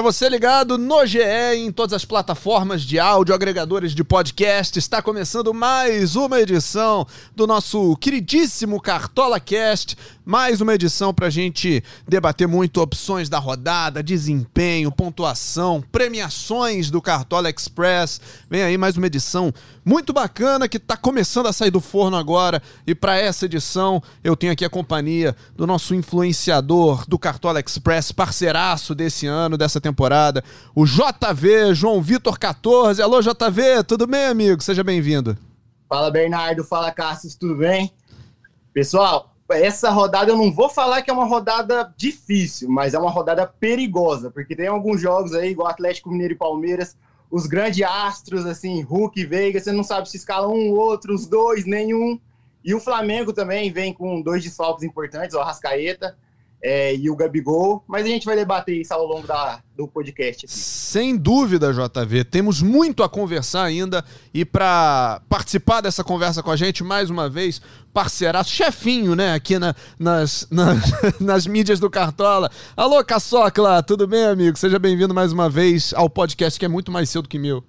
Para você ligado no GE em todas as plataformas de áudio, agregadores de podcast, está começando mais uma edição do nosso queridíssimo Cartola Cast. Mais uma edição para a gente debater muito opções da rodada, desempenho, pontuação, premiações do Cartola Express. Vem aí mais uma edição muito bacana que está começando a sair do forno agora. E para essa edição eu tenho aqui a companhia do nosso influenciador do Cartola Express, parceiraço desse ano, dessa temporada, o JV, João Vitor 14. Alô, JV, tudo bem, amigo? Seja bem-vindo. Fala, Bernardo. Fala, Cassius, tudo bem? Pessoal, essa rodada eu não vou falar que é uma rodada difícil, mas é uma rodada perigosa, porque tem alguns jogos aí, igual Atlético Mineiro e Palmeiras, os grandes astros, assim, Hulk e Veiga, você não sabe se escala um, outro, os dois, nenhum. E o Flamengo também vem com dois desfalques importantes, o Arrascaeta é, e o Gabigol, mas a gente vai debater isso ao longo da, do podcast. Aqui. Sem dúvida, JV, temos muito a conversar ainda e para participar dessa conversa com a gente, mais uma vez, parceiraço, chefinho, né, aqui na, nas, nas, nas mídias do Cartola. Alô, Caçocla, tudo bem, amigo? Seja bem-vindo mais uma vez ao podcast que é muito mais seu do que meu.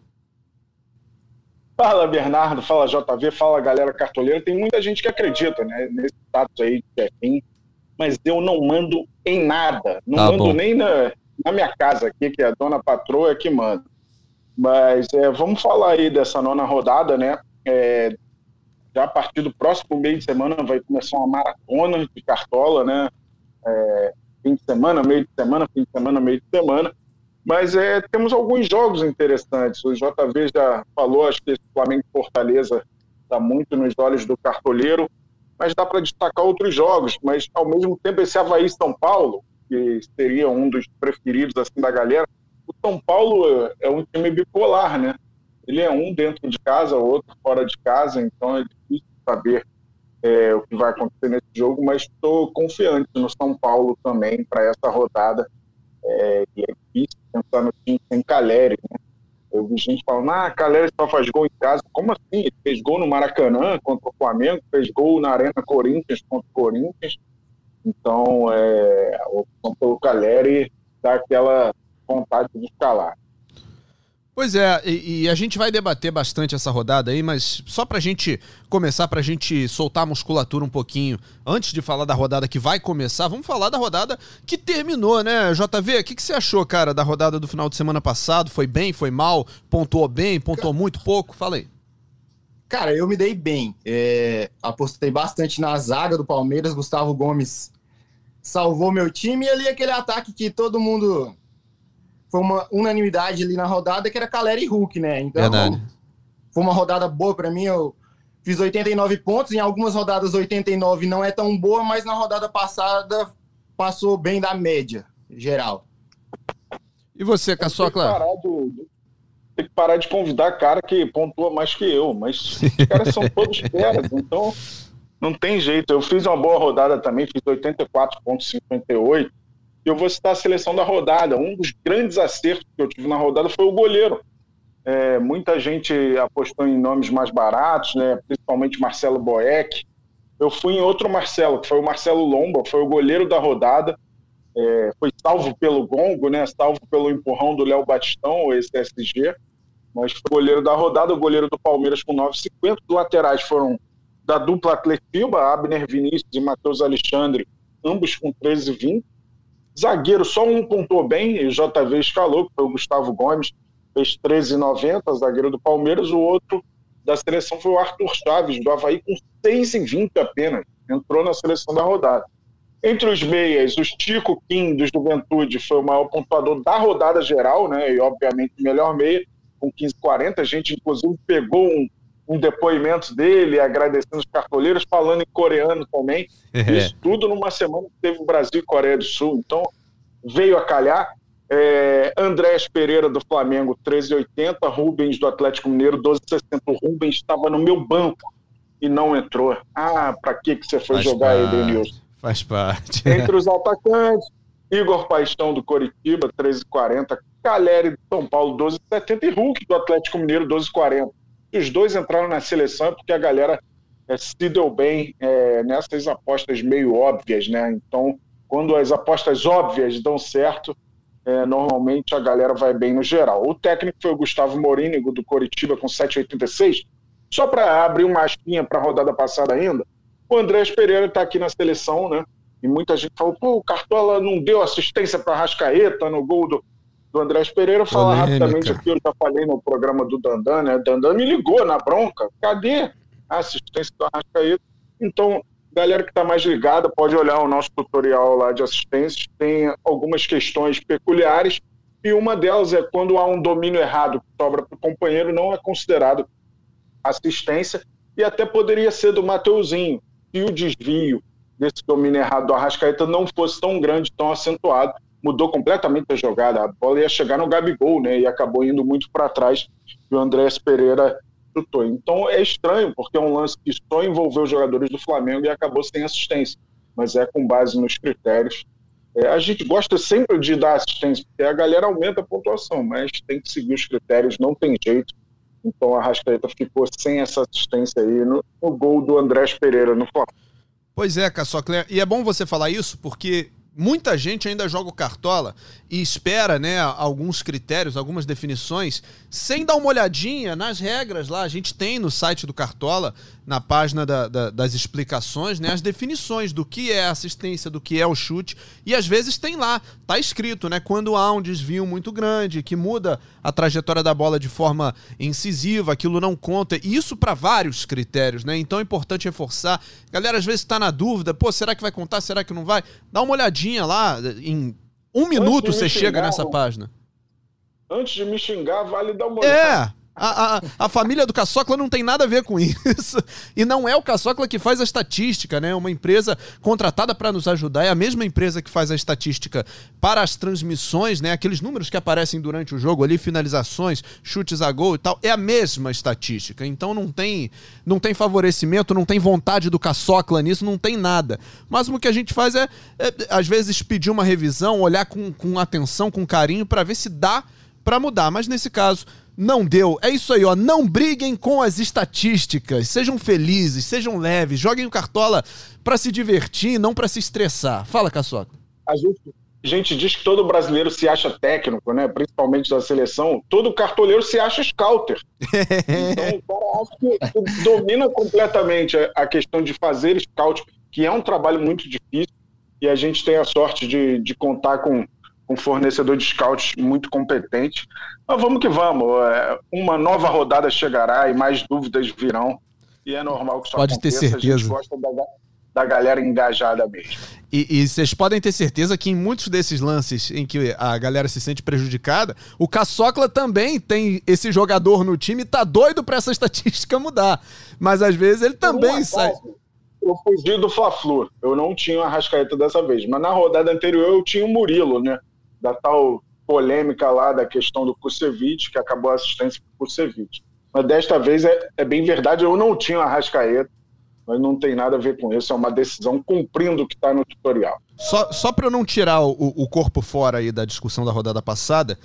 Fala, Bernardo, fala, JV, fala, galera cartoleira. Tem muita gente que acredita, né, nesse status aí de chefinho mas eu não mando em nada. Não tá mando bom. nem na, na, minha casa aqui, que é a dona patroa é que manda. Mas é, vamos falar aí dessa nona rodada, né? É, já a partir do próximo mês de semana vai começar uma maratona de cartola, né? É, fim de semana, meio de semana, fim de semana, meio de semana. Mas é, temos alguns jogos interessantes. O JV já falou, acho que esse Flamengo Fortaleza está muito nos olhos do cartoleiro mas dá para destacar outros jogos. Mas, ao mesmo tempo, esse Havaí São Paulo, que seria um dos preferidos assim da galera, o São Paulo é um time bipolar, né? Ele é um dentro de casa, outro fora de casa, então é difícil saber é, o que vai acontecer nesse jogo, mas estou confiante no São Paulo também para essa rodada. É, e é difícil pensar no time sem Caleri, né? Eu vi gente falando, ah, Caleri só faz gol em casa. Como assim? Fez gol no Maracanã contra o Flamengo, fez gol na Arena Corinthians contra o Corinthians. Então, é, o Caleri dá aquela vontade de escalar. Pois é, e, e, a gente vai debater bastante essa rodada aí, mas só pra gente começar, pra gente soltar a musculatura um pouquinho, antes de falar da rodada que vai começar, vamos falar da rodada que terminou, né? JV, o que, que você achou, cara, da rodada do final de semana passado? Foi bem, foi mal? Pontuou bem, pontuou muito pouco? Fala aí. Cara, eu me dei bem. É, apostei bastante na zaga do Palmeiras, Gustavo Gomes salvou meu time e ali aquele ataque que todo mundo foi uma unanimidade ali na rodada que era Caleri e Hulk, né? Então, Verdade. foi uma rodada boa para mim. Eu fiz 89 pontos. Em algumas rodadas, 89 não é tão boa, mas na rodada passada passou bem da média geral. E você, Caçocla? Tem que parar de convidar cara que pontua mais que eu, mas os caras são todos feras, então não tem jeito. Eu fiz uma boa rodada também, fiz 84,58 eu vou citar a seleção da rodada. Um dos grandes acertos que eu tive na rodada foi o goleiro. É, muita gente apostou em nomes mais baratos, né? principalmente Marcelo Boeck. Eu fui em outro Marcelo, que foi o Marcelo Lomba, foi o goleiro da rodada. É, foi salvo pelo gongo, né? salvo pelo empurrão do Léo Batistão, esse SG. Mas foi o goleiro da rodada, o goleiro do Palmeiras com 9,50. Os laterais foram da dupla Atletiba, Abner Vinícius e Matheus Alexandre, ambos com 13,20. Zagueiro, só um pontuou bem, e o JV escalou, que foi o Gustavo Gomes, fez 13,90, zagueiro do Palmeiras. O outro da seleção foi o Arthur Chaves, do Havaí, com 6,20 apenas. Entrou na seleção da rodada. Entre os meias, o Chico Kim, do Juventude, foi o maior pontuador da rodada geral, né? E, obviamente, o melhor meia, com 15,40. A gente, inclusive, pegou um, um depoimento dele, agradecendo os cartoleiros, falando em coreano também. É. Isso tudo numa semana que teve o Brasil e Coreia do Sul. Então, veio a calhar. É, Andrés Pereira do Flamengo, 13,80. Rubens do Atlético Mineiro, 12,60. O Rubens estava no meu banco e não entrou. Ah, para que, que você foi Faz jogar parte. Edenilson? Faz parte. Entre os atacantes, Igor Paixão do Coritiba, 13,40. Caleri do São Paulo, 12,70. E Hulk do Atlético Mineiro, 12,40 os dois entraram na seleção porque a galera é, se deu bem é, nessas apostas meio óbvias, né? Então, quando as apostas óbvias dão certo, é, normalmente a galera vai bem no geral. O técnico foi o Gustavo Morínigo, do Coritiba, com 7,86. Só para abrir uma aspinha para a rodada passada ainda, o Andrés Pereira está aqui na seleção, né? E muita gente falou, pô, o Cartola não deu assistência para Rascaeta no gol do, do Andrés Pereira. Falar rapidamente aqui, eu já falei no programa do Dandan, né? Dandan me ligou na bronca. Cadê a assistência do Arrascaeta? Então, galera que está mais ligada pode olhar o nosso tutorial lá de assistência. Tem algumas questões peculiares e uma delas é quando há um domínio errado que sobra para o companheiro, não é considerado assistência e até poderia ser do Mateuzinho. Se o desvio desse domínio errado do Arrascaeta não fosse tão grande, tão acentuado, mudou completamente a jogada. A bola ia chegar no Gabigol, né? E acabou indo muito para trás e o Andrés Pereira chutou. Então é estranho, porque é um lance que só envolveu os jogadores do Flamengo e acabou sem assistência. Mas é com base nos critérios. É, a gente gosta sempre de dar assistência, porque a galera aumenta a pontuação, mas tem que seguir os critérios, não tem jeito. Então a Rascaeta ficou sem essa assistência aí no, no gol do Andrés Pereira no Flamengo. Pois é, Caçocler, e é bom você falar isso, porque muita gente ainda joga o Cartola e espera, né, alguns critérios, algumas definições, sem dar uma olhadinha nas regras lá. A gente tem no site do Cartola, na página da, da, das explicações, né, as definições do que é assistência, do que é o chute. E às vezes tem lá, tá escrito, né, quando há um desvio muito grande, que muda a trajetória da bola de forma incisiva, aquilo não conta. E isso para vários critérios, né? Então é importante reforçar. Galera, às vezes está na dúvida, pô, será que vai contar? Será que não vai? Dá uma olhadinha lá em um minuto você chega nessa página. Antes de me xingar, vale dar uma olhada. É. A, a, a, família do Caçocla não tem nada a ver com isso. E não é o Caçocla que faz a estatística, né? Uma empresa contratada para nos ajudar. É a mesma empresa que faz a estatística para as transmissões, né? Aqueles números que aparecem durante o jogo ali, finalizações, chutes a gol e tal. É a mesma estatística. Então não tem, não tem favorecimento, não tem vontade do Caçocla nisso, não tem nada. Mas o que a gente faz é, é às vezes, pedir uma revisão, olhar com, com atenção, com carinho, para ver se dá para mudar. Mas nesse caso não deu. É isso aí, ó. Não briguem com as estatísticas. Sejam felizes, sejam leves. Joguem o Cartola para se divertir, não para se estressar. Fala, Caçoca. A gente, a gente diz que todo brasileiro se acha técnico, né? Principalmente da seleção. Todo cartoleiro se acha scouter. então, o cara que domina completamente a questão de fazer scout, que é um trabalho muito difícil. E a gente tem a sorte de, de contar com um fornecedor de scouts muito competente. Mas vamos que vamos. É, uma nova rodada chegará e mais dúvidas virão. E é normal que isso Pode aconteça. ter certeza. A gente gosta da, da galera engajada mesmo. E, e, vocês podem ter certeza que em muitos desses lances em que a galera se sente prejudicada, o Caçocla também tem esse jogador no time e tá doido para essa estatística mudar. Mas às vezes ele também sai. Eu fugi do Fla-Flu. Eu não tinha o Arrascaeta dessa vez. Mas na rodada anterior eu tinha o Murilo, né? Da tal polêmica lá da questão do Kusevich, que acabou a assistência para o Kusevich. Mas desta vez é, é, bem verdade, eu não tinha a Rascaeta, mas não tem nada a ver com isso, é uma decisão cumprindo o que está no tutorial. Só, só para eu não tirar o, o corpo fora aí da discussão da rodada passada,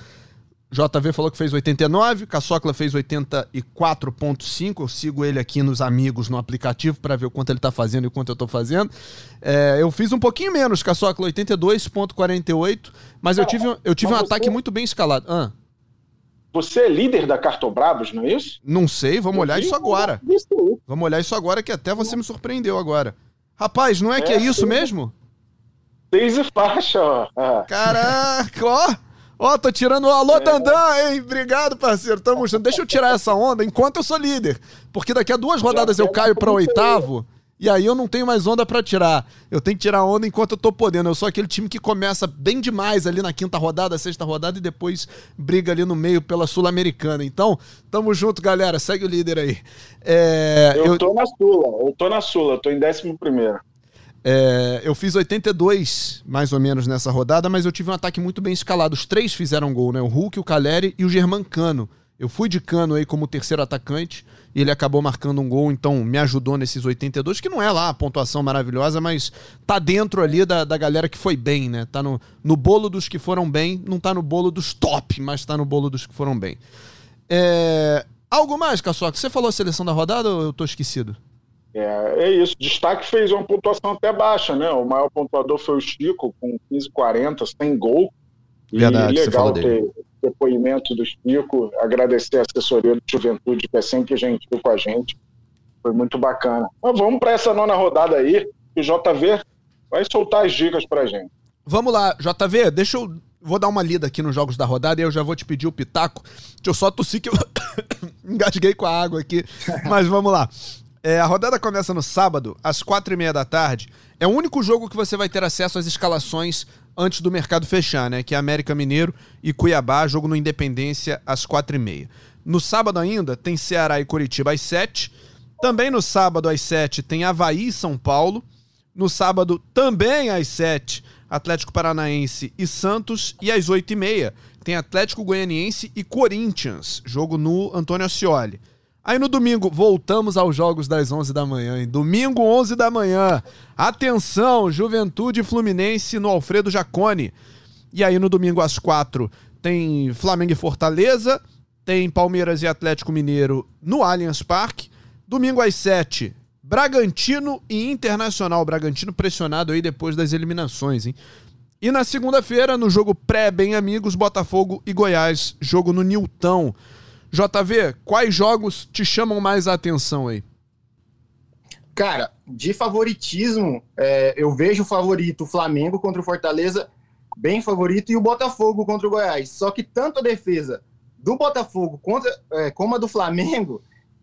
JV falou que fez 89, Caçocla fez 84.5. Eu sigo ele aqui nos amigos no aplicativo para ver o quanto ele está fazendo e o quanto eu estou fazendo. É, eu fiz um pouquinho menos, Caçocla, 82.48, mas eu tive, eu tive um ataque muito bem escalado. Ah. Você é líder da Cartobrabos, não é isso? Não sei, vamos eu olhar isso agora. Vamos olhar isso agora que até você me surpreendeu agora. Rapaz, não é, é que é isso mesmo? Seis e faixa, ó. Ah. Caraca, ó. Ó, oh, tô tirando o alô, é. Dandan, hein? Obrigado, parceiro. Tamo junto. Deixa eu tirar essa onda enquanto eu sou líder. Porque daqui a duas rodadas eu caio pra oitavo. E aí eu não tenho mais onda para tirar. Eu tenho que tirar onda enquanto eu tô podendo. Eu sou aquele time que começa bem demais ali na quinta rodada, sexta rodada e depois briga ali no meio pela Sul-Americana. Então, tamo junto, galera. Segue o líder aí. É, eu, eu tô na Sula, eu tô na Sula, tô em décimo primeiro. É, eu fiz 82, mais ou menos, nessa rodada, mas eu tive um ataque muito bem escalado. Os três fizeram gol, né? O Hulk, o Caleri e o Germancano. Eu fui de cano aí como terceiro atacante e ele acabou marcando um gol, então me ajudou nesses 82, que não é lá a pontuação maravilhosa, mas tá dentro ali da, da galera que foi bem, né? Tá no, no bolo dos que foram bem, não tá no bolo dos top, mas tá no bolo dos que foram bem. É... Algo mais, Caçoca? Você falou a seleção da rodada ou eu tô esquecido? É, é isso. Destaque fez uma pontuação até baixa, né? O maior pontuador foi o Chico, com 15,40, sem gol. Verdade, e legal ter depoimento do Chico, agradecer a assessoria do Juventude, que é sempre gentil com a gente. Foi muito bacana. Mas vamos para essa nona rodada aí, que o JV vai soltar as dicas para gente. Vamos lá, JV, deixa eu. Vou dar uma lida aqui nos jogos da rodada e eu já vou te pedir o pitaco. Deixa eu só tossir que eu engasguei com a água aqui. Mas vamos lá. É, a rodada começa no sábado, às quatro e meia da tarde. É o único jogo que você vai ter acesso às escalações antes do mercado fechar, né? Que é América Mineiro e Cuiabá, jogo no Independência às quatro e meia. No sábado ainda tem Ceará e Curitiba às sete. Também no sábado às sete tem Havaí e São Paulo. No sábado também às sete Atlético Paranaense e Santos. E às oito e meia tem Atlético Goianiense e Corinthians, jogo no Antônio Ascioli. Aí no domingo, voltamos aos jogos das 11 da manhã. Hein? Domingo, 11 da manhã. Atenção, Juventude Fluminense no Alfredo Jacone. E aí no domingo às 4 tem Flamengo e Fortaleza. Tem Palmeiras e Atlético Mineiro no Allianz Parque. Domingo às 7, Bragantino e Internacional. Bragantino pressionado aí depois das eliminações, hein? E na segunda-feira, no jogo pré-bem amigos, Botafogo e Goiás, jogo no Nilton. JV, quais jogos te chamam mais a atenção aí? Cara, de favoritismo, é, eu vejo o favorito o Flamengo contra o Fortaleza bem favorito e o Botafogo contra o Goiás. Só que tanto a defesa do Botafogo contra, é, como a do Flamengo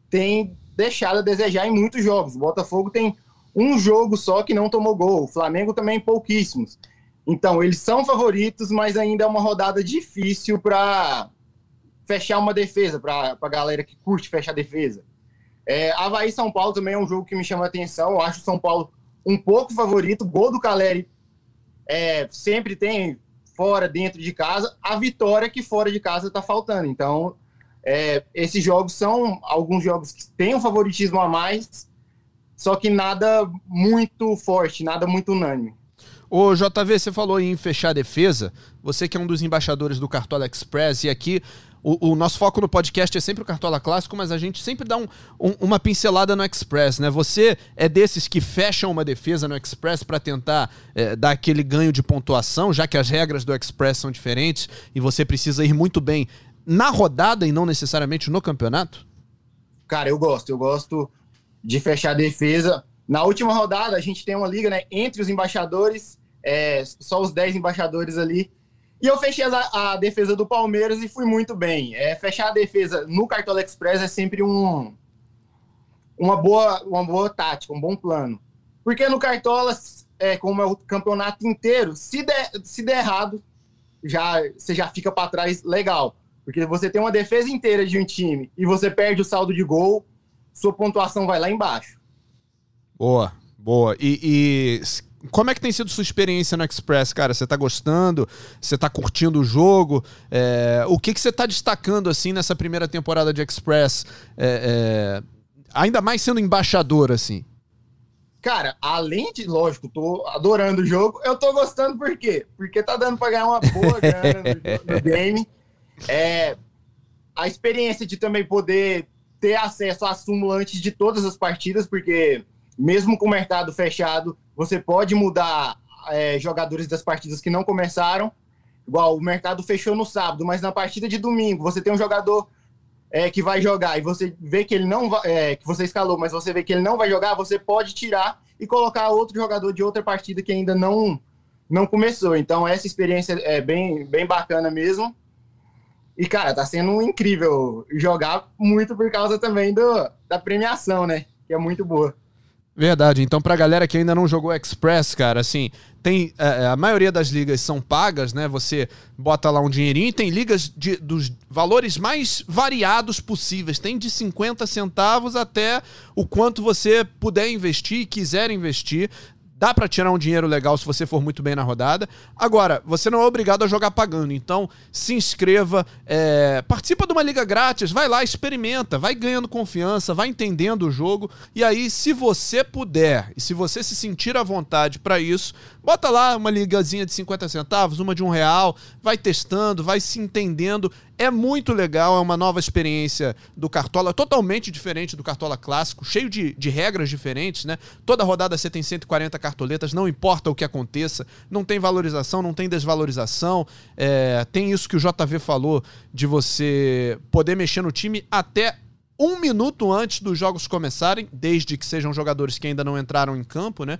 tem deixado a desejar em muitos jogos. O Botafogo tem um jogo só que não tomou gol, o Flamengo também pouquíssimos. Então, eles são favoritos, mas ainda é uma rodada difícil para fechar uma defesa, para a galera que curte fechar defesa. É, Havaí São Paulo também é um jogo que me chama a atenção. Eu acho o São Paulo um pouco favorito. Gol do Caleri é, sempre tem fora, dentro de casa. A vitória que fora de casa está faltando. Então, é, esses jogos são alguns jogos que têm um favoritismo a mais, só que nada muito forte, nada muito unânime. Ô JV, você falou em fechar a defesa. Você que é um dos embaixadores do Cartola Express e aqui o, o, nosso foco no podcast é sempre o Cartola Clássico, mas a gente sempre dá um, um, uma pincelada no Express, né? Você é desses que fecham uma defesa no Express para tentar é, dar aquele ganho de pontuação, já que as regras do Express são diferentes e você precisa ir muito bem na rodada e não necessariamente no campeonato? Cara, eu gosto. Eu gosto de fechar a defesa. Na última rodada, a gente tem uma liga, né? Entre os embaixadores, é, só os 10 embaixadores ali e eu fechei a, a, defesa do Palmeiras e fui muito bem. É, fechar a defesa no Cartola Express é sempre um, uma, boa, uma boa tática, um bom plano. Porque no Cartola, é, como é o campeonato inteiro, se der, se der errado, já, você já fica para trás legal. Porque você tem uma defesa inteira de um time e você perde o saldo de gol, sua pontuação vai lá embaixo. Boa, boa. E, e como é que tem sido sua experiência no Express, cara? Você tá gostando? Você tá curtindo o jogo? É, o que, que você tá destacando, assim, nessa primeira temporada de Express? É, é, ainda mais sendo embaixador, assim. Cara, além de, lógico, tô adorando o jogo, eu tô gostando por quê? Porque tá dando pra ganhar uma boa grana no, no game. É, a experiência de também poder ter acesso à súmula antes de todas as partidas, porque mesmo com o mercado fechado, você pode mudar é, jogadores das partidas que não começaram. Igual o mercado fechou no sábado, mas na partida de domingo você tem um jogador é, que vai jogar e você vê que ele não vai, é, que você escalou, mas você vê que ele não vai jogar, você pode tirar e colocar outro jogador de outra partida que ainda não não começou. Então essa experiência é bem bem bacana mesmo. E cara, tá sendo incrível jogar muito por causa também do, da premiação, né? Que é muito boa. Verdade. Então, pra galera que ainda não jogou Express, cara, assim, tem. É, é, a maioria das ligas são pagas, né? Você bota lá um dinheirinho e tem ligas de, dos valores mais variados possíveis. Tem de 50 centavos até o quanto você puder investir e quiser investir. Dá para tirar um dinheiro legal se você for muito bem na rodada. Agora, você não é obrigado a jogar pagando. Então, se inscreva, é, participa de uma liga grátis, vai lá, experimenta, vai ganhando confiança, vai entendendo o jogo. E aí, se você puder e se você se sentir à vontade para isso, bota lá uma ligazinha de 50 centavos, uma de um real, vai testando, vai se entendendo. É muito legal, é uma nova experiência do Cartola, totalmente diferente do Cartola clássico, cheio de, de regras diferentes, né? Toda rodada você tem 140 cartoletas, não importa o que aconteça, não tem valorização, não tem desvalorização. É, tem isso que o JV falou de você poder mexer no time até um minuto antes dos jogos começarem, desde que sejam jogadores que ainda não entraram em campo, né?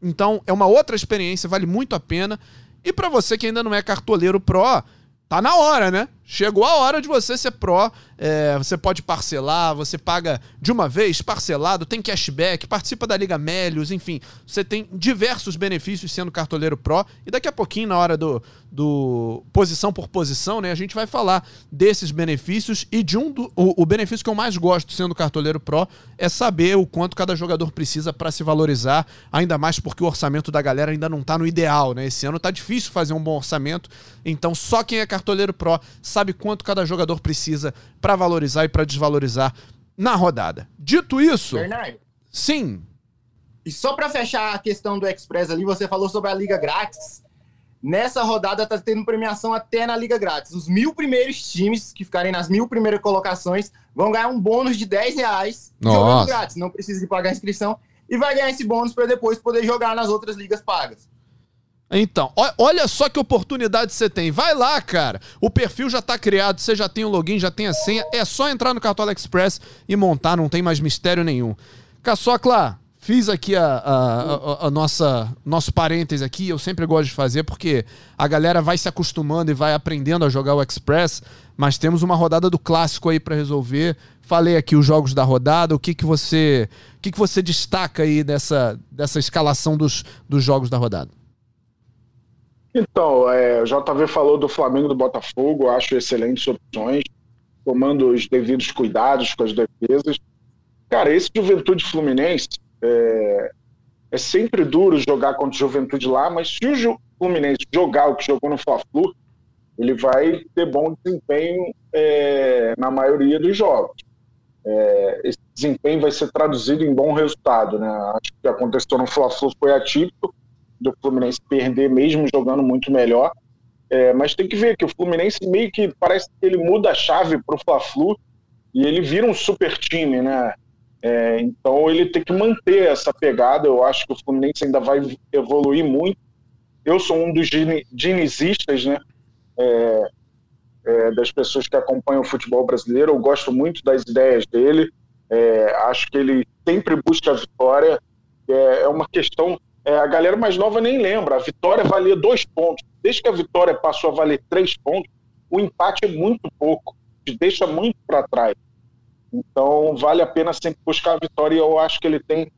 Então é uma outra experiência, vale muito a pena. E para você que ainda não é cartoleiro pro, tá na hora, né? Chegou a hora de você ser pró. É, você pode parcelar, você paga de uma vez, parcelado, tem cashback, participa da Liga Melios, enfim. Você tem diversos benefícios sendo cartoleiro pró. E daqui a pouquinho, na hora do, do posição por posição, né, a gente vai falar desses benefícios. E de um do, o, o benefício que eu mais gosto sendo cartoleiro pró é saber o quanto cada jogador precisa para se valorizar, ainda mais porque o orçamento da galera ainda não tá no ideal, né? Esse ano tá difícil fazer um bom orçamento. Então, só quem é cartoleiro pró sabe quanto cada jogador precisa para valorizar e para desvalorizar na rodada. Dito isso. Bernardo. Sim. E só para fechar a questão do Express ali, você falou sobre a Liga Grátis. Nessa rodada tá tendo premiação até na Liga Grátis. Os mil primeiros times que ficarem nas mil primeiras colocações vão ganhar um bônus de 10 reais Nossa. jogando grátis. Não precisa de pagar a inscrição. E vai ganhar esse bônus para depois poder jogar nas outras ligas pagas. Então, olha só que oportunidade você tem. Vai lá, cara. O perfil já tá criado, você já tem o login, já tem a senha. É só entrar no Cartola Express e montar, não tem mais mistério nenhum. Caçocla, fiz aqui a, a, a- a nossa nosso parênteses aqui. Eu sempre gosto de fazer porque a galera vai se acostumando e vai aprendendo a jogar o Express. Mas temos uma rodada do clássico aí pra resolver. Falei aqui os jogos da rodada. O que que você, o que que você destaca aí dessa, dessa escalação dos, dos jogos da rodada? Então, é, o JV falou do Flamengo e do Botafogo, acho excelentes opções, tomando os devidos cuidados com as defesas. Cara, esse Juventude Fluminense é, é sempre duro jogar contra o Juventude lá, mas se o Fluminense jogar o que jogou no Fla-Flu, ele vai ter bom desempenho é, na maioria dos jogos. É, esse desempenho vai ser traduzido em bom resultado, né? Acho que o que aconteceu no Fla-Flu foi atípico, do Fluminense perder mesmo jogando muito melhor. É, mas tem que ver que o Fluminense meio que parece que ele muda a chave para o Fla-Flu e ele vira um super time, né? É, então ele tem que manter essa pegada. Eu acho que o Fluminense ainda vai evoluir muito. Eu sou um dos dini- dinizistas, né? É, é, das pessoas que acompanham o futebol brasileiro. Eu gosto muito das ideias dele. É, acho que ele sempre busca a vitória. É, é uma questão. É, a galera mais nova nem lembra. A vitória valia dois pontos. Desde que a vitória passou a valer três pontos, o empate é muito pouco. Te deixa muito para trás. Então, vale a pena sempre buscar a vitória e eu acho que ele tem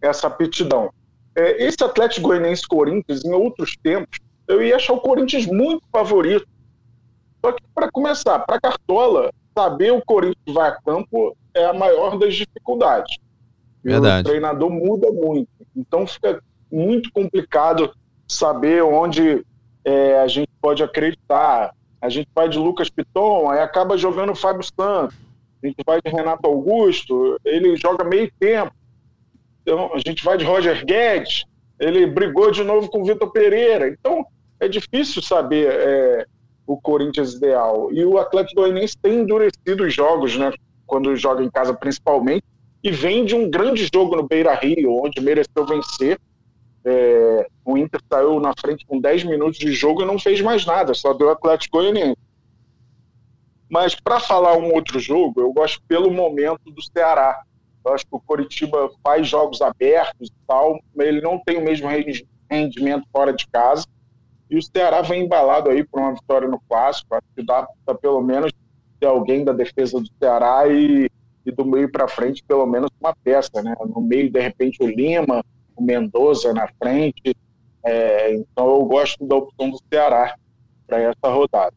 essa aptidão. É, esse Atlético Goianiense Corinthians, em outros tempos, eu ia achar o Corinthians muito favorito. Só que, para começar, para Cartola, saber o Corinthians vai a campo é a maior das dificuldades. Verdade. O treinador muda muito. Então, fica muito complicado saber onde é, a gente pode acreditar. A gente vai de Lucas Piton, aí acaba jogando o Fábio Santos. A gente vai de Renato Augusto, ele joga meio tempo. Então, a gente vai de Roger Guedes, ele brigou de novo com o Vitor Pereira. Então, é difícil saber é, o Corinthians ideal. E o Atlético Goianiense tem endurecido os jogos, né? Quando joga em casa, principalmente, e vem de um grande jogo no Beira Rio, onde mereceu vencer. É, o Inter saiu na frente com 10 minutos de jogo e não fez mais nada, só deu Atlético Goianiense. Mas para falar um outro jogo, eu gosto pelo momento do Ceará. Eu acho que o Coritiba faz jogos abertos e tal, mas ele não tem o mesmo rendi- rendimento fora de casa. E o Ceará vem embalado aí por uma vitória no clássico. Acho que dá para pelo menos ter alguém da defesa do Ceará e, e do meio para frente, pelo menos uma peça, né? No meio, de repente, o Lima, o Mendoza na frente. É, então eu gosto da opção do Ceará para essa rodada.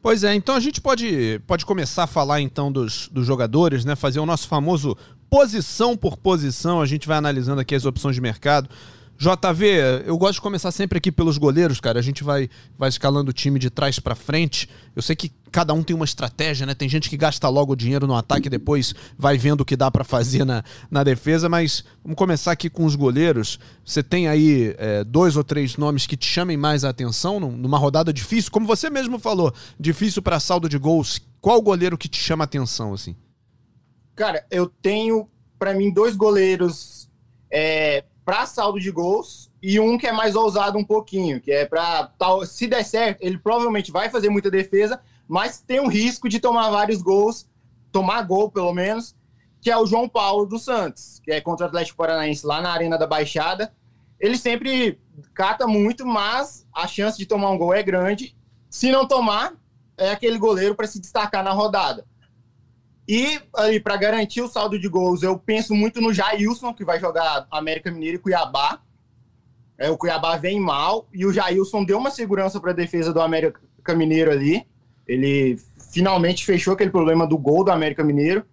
Pois é, então a gente pode, pode começar a falar então dos, dos jogadores, né? Fazer o nosso famoso posição por posição. A gente vai analisando aqui as opções de mercado. JV, eu gosto de começar sempre aqui pelos goleiros, cara. A gente vai, vai escalando o time de trás para frente. Eu sei que cada um tem uma estratégia, né? Tem gente que gasta logo o dinheiro no ataque e depois vai vendo o que dá para fazer na, na defesa, mas vamos começar aqui com os goleiros. Você tem aí é, dois ou três nomes que te chamem mais a atenção numa rodada difícil, como você mesmo falou, difícil para saldo de gols. Qual goleiro que te chama a atenção, assim? Cara, eu tenho, para mim, dois goleiros é, para saldo de gols e um que é mais ousado um pouquinho, que é para se der certo, ele provavelmente vai fazer muita defesa, mas tem um risco de tomar vários gols, tomar gol pelo menos, que é o João Paulo dos Santos, que é contra o Atlético Paranaense lá na Arena da Baixada. Ele sempre cata muito, mas a chance de tomar um gol é grande. Se não tomar, é aquele goleiro para se destacar na rodada. E aí, para garantir o saldo de gols, eu penso muito no Jailson, que vai jogar América Mineiro e Cuiabá. É, o Cuiabá vem mal e o Jailson deu uma segurança para a defesa do América Mineiro ali. Ele finalmente fechou aquele problema do gol do América Mineiro.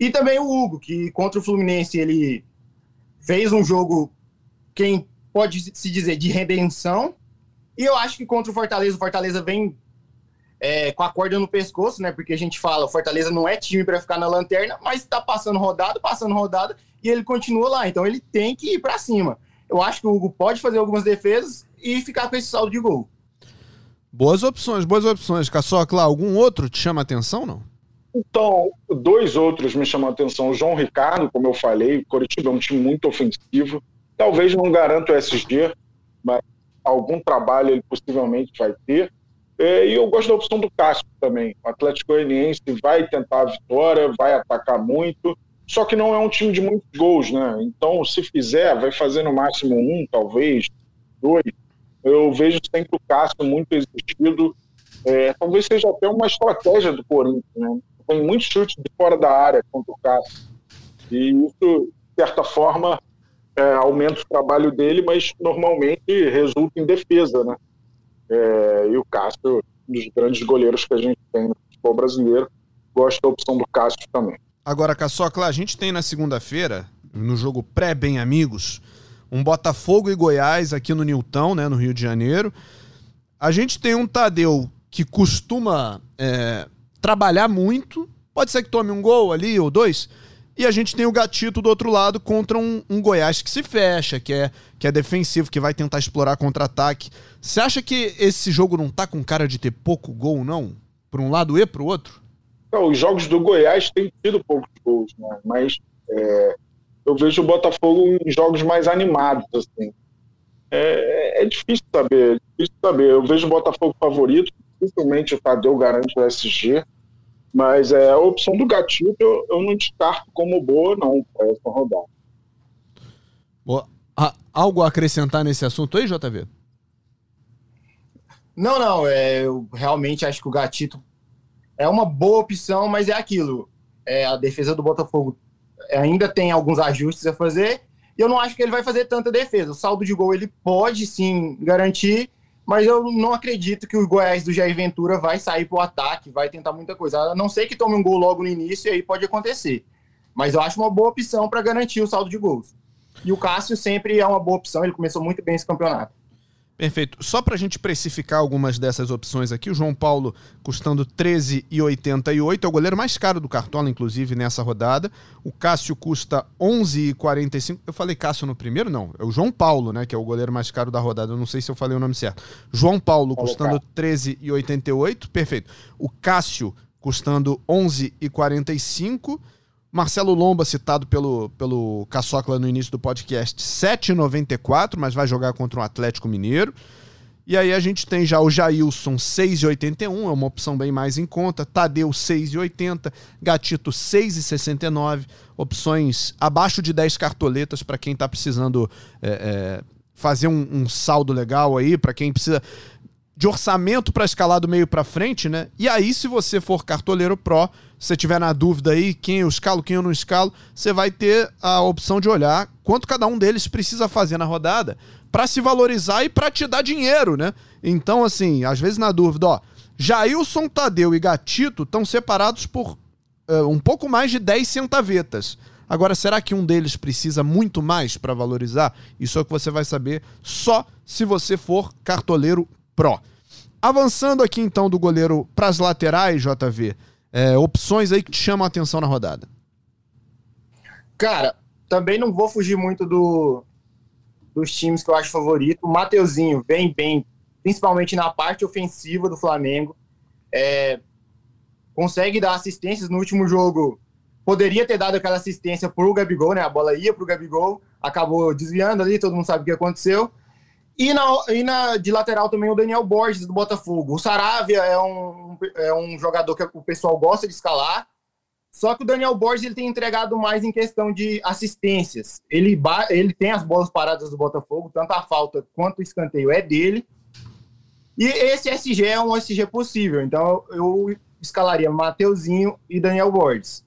E também o Hugo, que contra o Fluminense ele fez um jogo, quem pode se dizer, de redenção. E eu acho que contra o Fortaleza, o Fortaleza vem é, com a corda no pescoço, né? Porque a gente fala, o Fortaleza não é time para ficar na lanterna, mas está passando rodada, passando rodada e ele continua lá. Então ele tem que ir para cima. Eu acho que o Hugo pode fazer algumas defesas e ficar com esse saldo de gol. Boas opções, boas opções. Caçocla, algum outro te chama atenção, não? Então, dois outros me chamam a atenção. O João Ricardo, como eu falei, o Coritiba é um time muito ofensivo. Talvez não garanto o SG, mas algum trabalho ele possivelmente vai ter. É, e eu gosto da opção do Cássio também. O Atlético Goianiense vai tentar a vitória, vai atacar muito, só que não é um time de muitos gols, né? Então, se fizer, vai fazer no máximo um, talvez, dois. Eu vejo sempre o Cássio muito exigido. É, talvez seja até uma estratégia do Corinthians, né? Tem muitos chutes de fora da área contra o Cássio. E isso, de certa forma, é, aumenta o trabalho dele, mas normalmente resulta em defesa, né? É, e o Cássio, um dos grandes goleiros que a gente tem no futebol brasileiro, gosta da opção do Cássio também. Agora, Caçocla, a gente tem na segunda-feira, no jogo pré-bem amigos, um Botafogo e Goiás aqui no Nilton, né, no Rio de Janeiro. A gente tem um Tadeu que costuma é, trabalhar muito, pode ser que tome um gol ali ou dois, e a gente tem o Gatito do outro lado contra um, um Goiás que se fecha, que é, que é defensivo, que vai tentar explorar contra-ataque. Você acha que esse jogo não tá com cara de ter pouco gol, não? Por um lado e pro outro? Não, os jogos do Goiás têm tido poucos gols, né? Mas é, eu vejo o Botafogo em jogos mais animados, assim. É, é, difícil saber, é difícil saber. Eu vejo o Botafogo favorito, dificilmente o Tadeu garante o SG. Mas é, a opção do gatilho eu, eu não descarto como boa, não, para essa rodada. Boa. Ah, algo a acrescentar nesse assunto aí, JV? Não, não. É, eu realmente acho que o Gatito é uma boa opção, mas é aquilo. É, a defesa do Botafogo ainda tem alguns ajustes a fazer. E eu não acho que ele vai fazer tanta defesa. O saldo de gol ele pode sim garantir, mas eu não acredito que o Goiás do Jair Ventura vai sair para o ataque, vai tentar muita coisa. A não ser que tome um gol logo no início, e aí pode acontecer. Mas eu acho uma boa opção para garantir o saldo de gols. E o Cássio sempre é uma boa opção, ele começou muito bem esse campeonato. Perfeito. Só para a gente precificar algumas dessas opções aqui, o João Paulo custando 13,88, é o goleiro mais caro do Cartola, inclusive, nessa rodada. O Cássio custa 11,45. Eu falei Cássio no primeiro? Não. É o João Paulo, né, que é o goleiro mais caro da rodada. Eu não sei se eu falei o nome certo. João Paulo custando 13,88. Perfeito. O Cássio custando 11,45. Marcelo Lomba, citado pelo, pelo Caçocla no início do podcast, 7,94, mas vai jogar contra o um Atlético Mineiro. E aí a gente tem já o Jailson 6,81, é uma opção bem mais em conta. Tadeu 6,80, Gatito 6,69, opções abaixo de 10 cartoletas para quem está precisando é, é, fazer um, um saldo legal aí, para quem precisa de orçamento para escalar do meio para frente, né? E aí, se você for cartoleiro pro, se tiver na dúvida aí quem eu escalo, quem eu não escalo, você vai ter a opção de olhar quanto cada um deles precisa fazer na rodada para se valorizar e para te dar dinheiro, né? Então, assim, às vezes na dúvida, ó, Jailson, Tadeu e Gatito estão separados por uh, um pouco mais de 10 centavetas. Agora, será que um deles precisa muito mais para valorizar? Isso é o que você vai saber só se você for cartoleiro pró. Avançando aqui então do goleiro para as laterais, JV, é, opções aí que te chamam a atenção na rodada. Cara, também não vou fugir muito do, dos times que eu acho favorito. O Mateuzinho vem bem, principalmente na parte ofensiva do Flamengo. É, consegue dar assistências no último jogo. Poderia ter dado aquela assistência pro Gabigol, né? A bola ia pro Gabigol, acabou desviando ali, todo mundo sabe o que aconteceu. E, na, e na, de lateral também o Daniel Borges, do Botafogo. O Saravia é um, é um jogador que o pessoal gosta de escalar. Só que o Daniel Borges ele tem entregado mais em questão de assistências. Ele, ele tem as bolas paradas do Botafogo, tanto a falta quanto o escanteio é dele. E esse SG é um SG possível. Então eu escalaria Mateuzinho e Daniel Borges.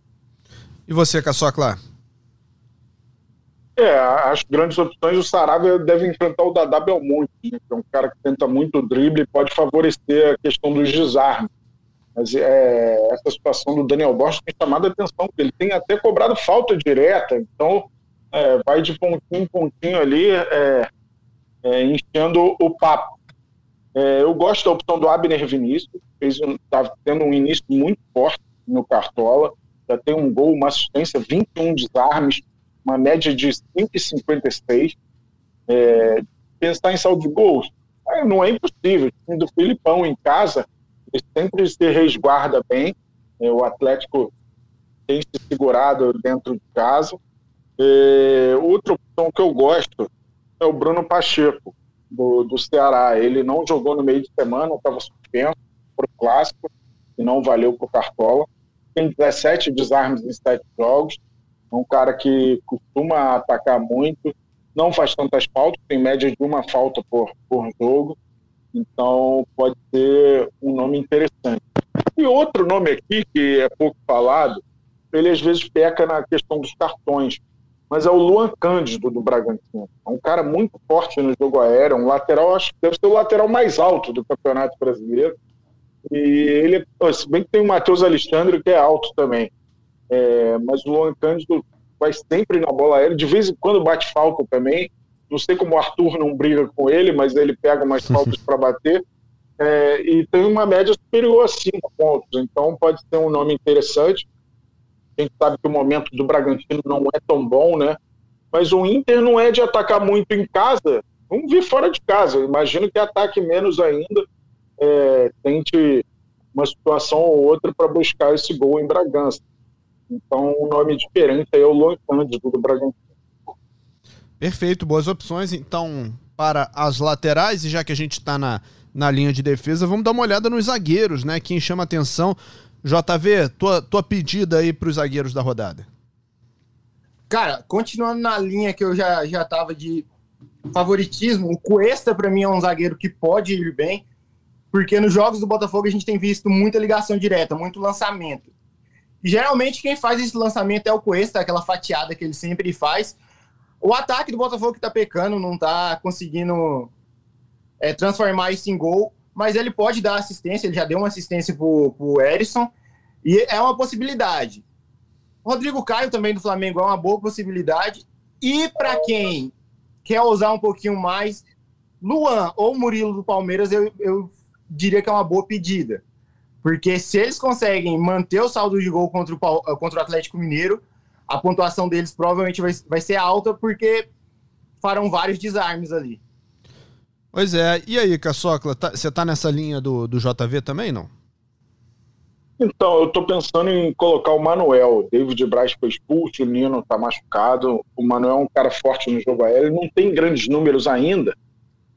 E você, Caçocla? É, as grandes opções, o Saravia deve enfrentar o Dadá Belmonte, né, que é um cara que tenta muito drible e pode favorecer a questão dos desarmes. Mas é, essa situação do Daniel Borges tem chamado a atenção, porque ele tem até cobrado falta direta, então é, vai de pontinho em pontinho ali, é, é enchendo o papo. É, eu gosto da opção do Abner Vinícius, está tendo um início muito forte no Cartola, já tem um gol, uma assistência, 21 desarmes, uma média de 5,56. É, pensar em saldo de gols é, não é impossível. O time do Filipão em casa ele sempre se resguarda bem. É, o Atlético tem se segurado dentro de casa. É, outra opção que eu gosto é o Bruno Pacheco, do, do Ceará. Ele não jogou no meio de semana, estava suspenso para o Clássico e não valeu para o Cartola. Tem 17 desarmes em 7 jogos é um cara que costuma atacar muito, não faz tantas faltas, tem média de uma falta por, por jogo, então pode ser um nome interessante. E outro nome aqui, que é pouco falado, ele às vezes peca na questão dos cartões, mas é o Luan Cândido do Bragantino. É um cara muito forte no jogo aéreo, um lateral, acho que deve ser o lateral mais alto do Campeonato Brasileiro. E ele, se bem que tem o Matheus Alexandre, que é alto também. É, mas o Luan Cândido vai sempre na bola aérea, de vez em quando bate falta também. Não sei como o Arthur não briga com ele, mas ele pega mais faltas para bater. É, e tem uma média superior a 5 pontos, então pode ser um nome interessante. A gente sabe que o momento do Bragantino não é tão bom, né? Mas o Inter não é de atacar muito em casa, vamos vir fora de casa. imagino que ataque menos ainda, é, tente uma situação ou outra para buscar esse gol em Bragança. Então, um nome diferente aí é o Cândido do Bragantino. Perfeito, boas opções. Então, para as laterais, e já que a gente está na, na linha de defesa, vamos dar uma olhada nos zagueiros, né? Quem chama atenção. JV, tua, tua pedida aí para os zagueiros da rodada. Cara, continuando na linha que eu já, já tava de favoritismo, o Cuesta para mim é um zagueiro que pode ir bem, porque nos jogos do Botafogo a gente tem visto muita ligação direta, muito lançamento. Geralmente quem faz esse lançamento é o Cuesta, aquela fatiada que ele sempre faz. O ataque do Botafogo que tá pecando, não tá conseguindo é, transformar isso em gol, mas ele pode dar assistência, ele já deu uma assistência pro, pro Erisson, e é uma possibilidade. Rodrigo Caio também do Flamengo é uma boa possibilidade. E para quem quer usar um pouquinho mais, Luan ou Murilo do Palmeiras, eu, eu diria que é uma boa pedida. Porque se eles conseguem manter o saldo de gol contra o, eh, contra o Atlético Mineiro, a pontuação deles provavelmente vai, vai ser alta, porque farão vários desarmes ali. Pois é. E aí, Caçocla, tá, você tá nessa linha do, do JV também, não? Então, eu tô pensando em colocar o Manuel. David Braz foi expulso, o Nino tá machucado. O Manuel é um cara forte no jogo aéreo. Não tem grandes números ainda,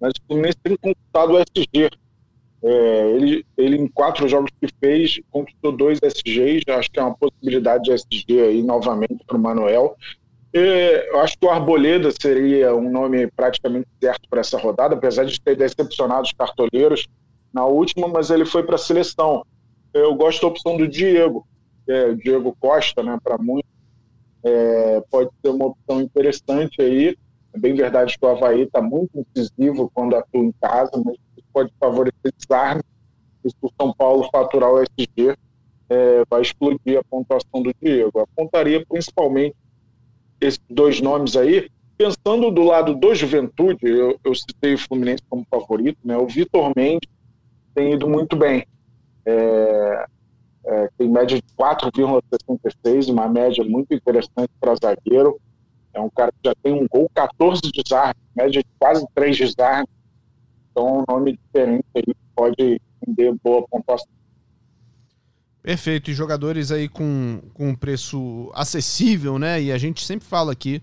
mas o Fluminense tem conquistado o SG. É, ele, ele, em quatro jogos que fez, conquistou dois SGs. Acho que é uma possibilidade de SG aí novamente para o Manuel. É, eu acho que o Arboleda seria um nome praticamente certo para essa rodada, apesar de ter decepcionado os cartoleiros na última, mas ele foi para a seleção. Eu gosto da opção do Diego, é, o Diego Costa, né, para muitos. É, pode ser uma opção interessante aí. É bem verdade que o Havaí está muito incisivo quando atua em casa, mas pode favorecer desarme. Se o São Paulo faturar o SG, é, vai explodir a pontuação do Diego. Apontaria principalmente esses dois nomes aí, pensando do lado do Juventude, eu, eu citei o Fluminense como favorito, né? O Vitor Mendes tem ido muito bem. É, é, tem média de 4,66, uma média muito interessante para zagueiro. É um cara que já tem um gol, 14 desarmes, média de quase 3 desarmes. Então, um nome diferente aí pode render boa pontuação. Perfeito, e jogadores aí com, com preço acessível, né? E a gente sempre fala aqui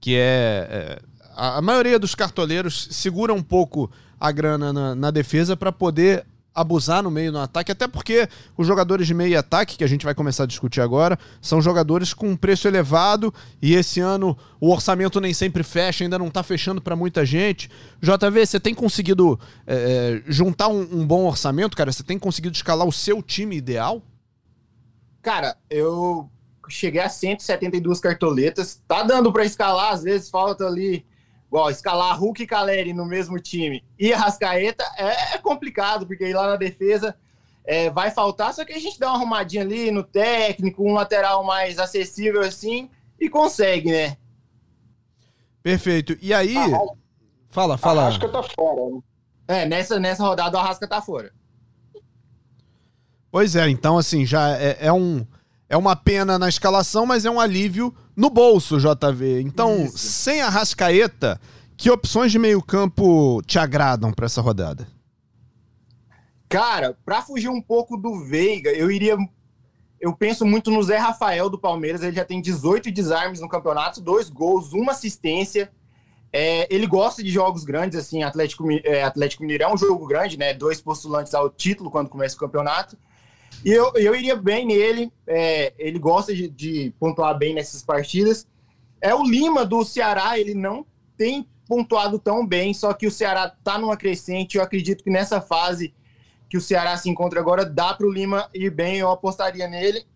que é, é a, maioria dos cartoleiros segura um pouco a grana na, na defesa para poder abusar no meio do ataque, até porque os jogadores de meio ataque, que a gente vai começar a discutir agora, são jogadores com preço elevado e esse ano o orçamento nem sempre fecha, ainda não está fechando para muita gente. JV, você tem conseguido é, é, juntar um, um, bom orçamento, cara? Você tem conseguido escalar o seu time ideal? Cara, eu cheguei a 172 cartoletas, tá dando para escalar, às vezes falta ali Igual, escalar Hulk e Caleri no mesmo time e a Rascaeta é complicado, porque aí lá na defesa é, vai faltar, só que a gente dá uma arrumadinha ali no técnico, um lateral mais acessível assim, e consegue, né? Perfeito. E aí. fala, fala. A Rasca tá fora, né? É, nessa, nessa rodada o Arrasca tá fora. Pois é, então assim, já é, é um é uma pena na escalação, mas é um alívio no bolso, JV. Então, Isso. sem a Rascaeta, que opções de meio-campo te agradam para essa rodada? Cara, para fugir um pouco do Veiga, eu iria. Eu penso muito no Zé Rafael do Palmeiras. Ele já tem 18 desarmes no campeonato, dois gols, uma assistência. É, ele gosta de jogos grandes, assim. Atlético, é, Atlético Mineiro é um jogo grande, né? Dois postulantes ao título quando começa o campeonato. E eu, eu iria bem nele. É, ele gosta de, de, pontuar bem nessas partidas. É o Lima do Ceará, ele não tem pontuado tão bem, só que o Ceará tá numa crescente. Eu acredito que nessa fase que o Ceará se encontra agora, dá para o Lima ir bem, eu apostaria nele.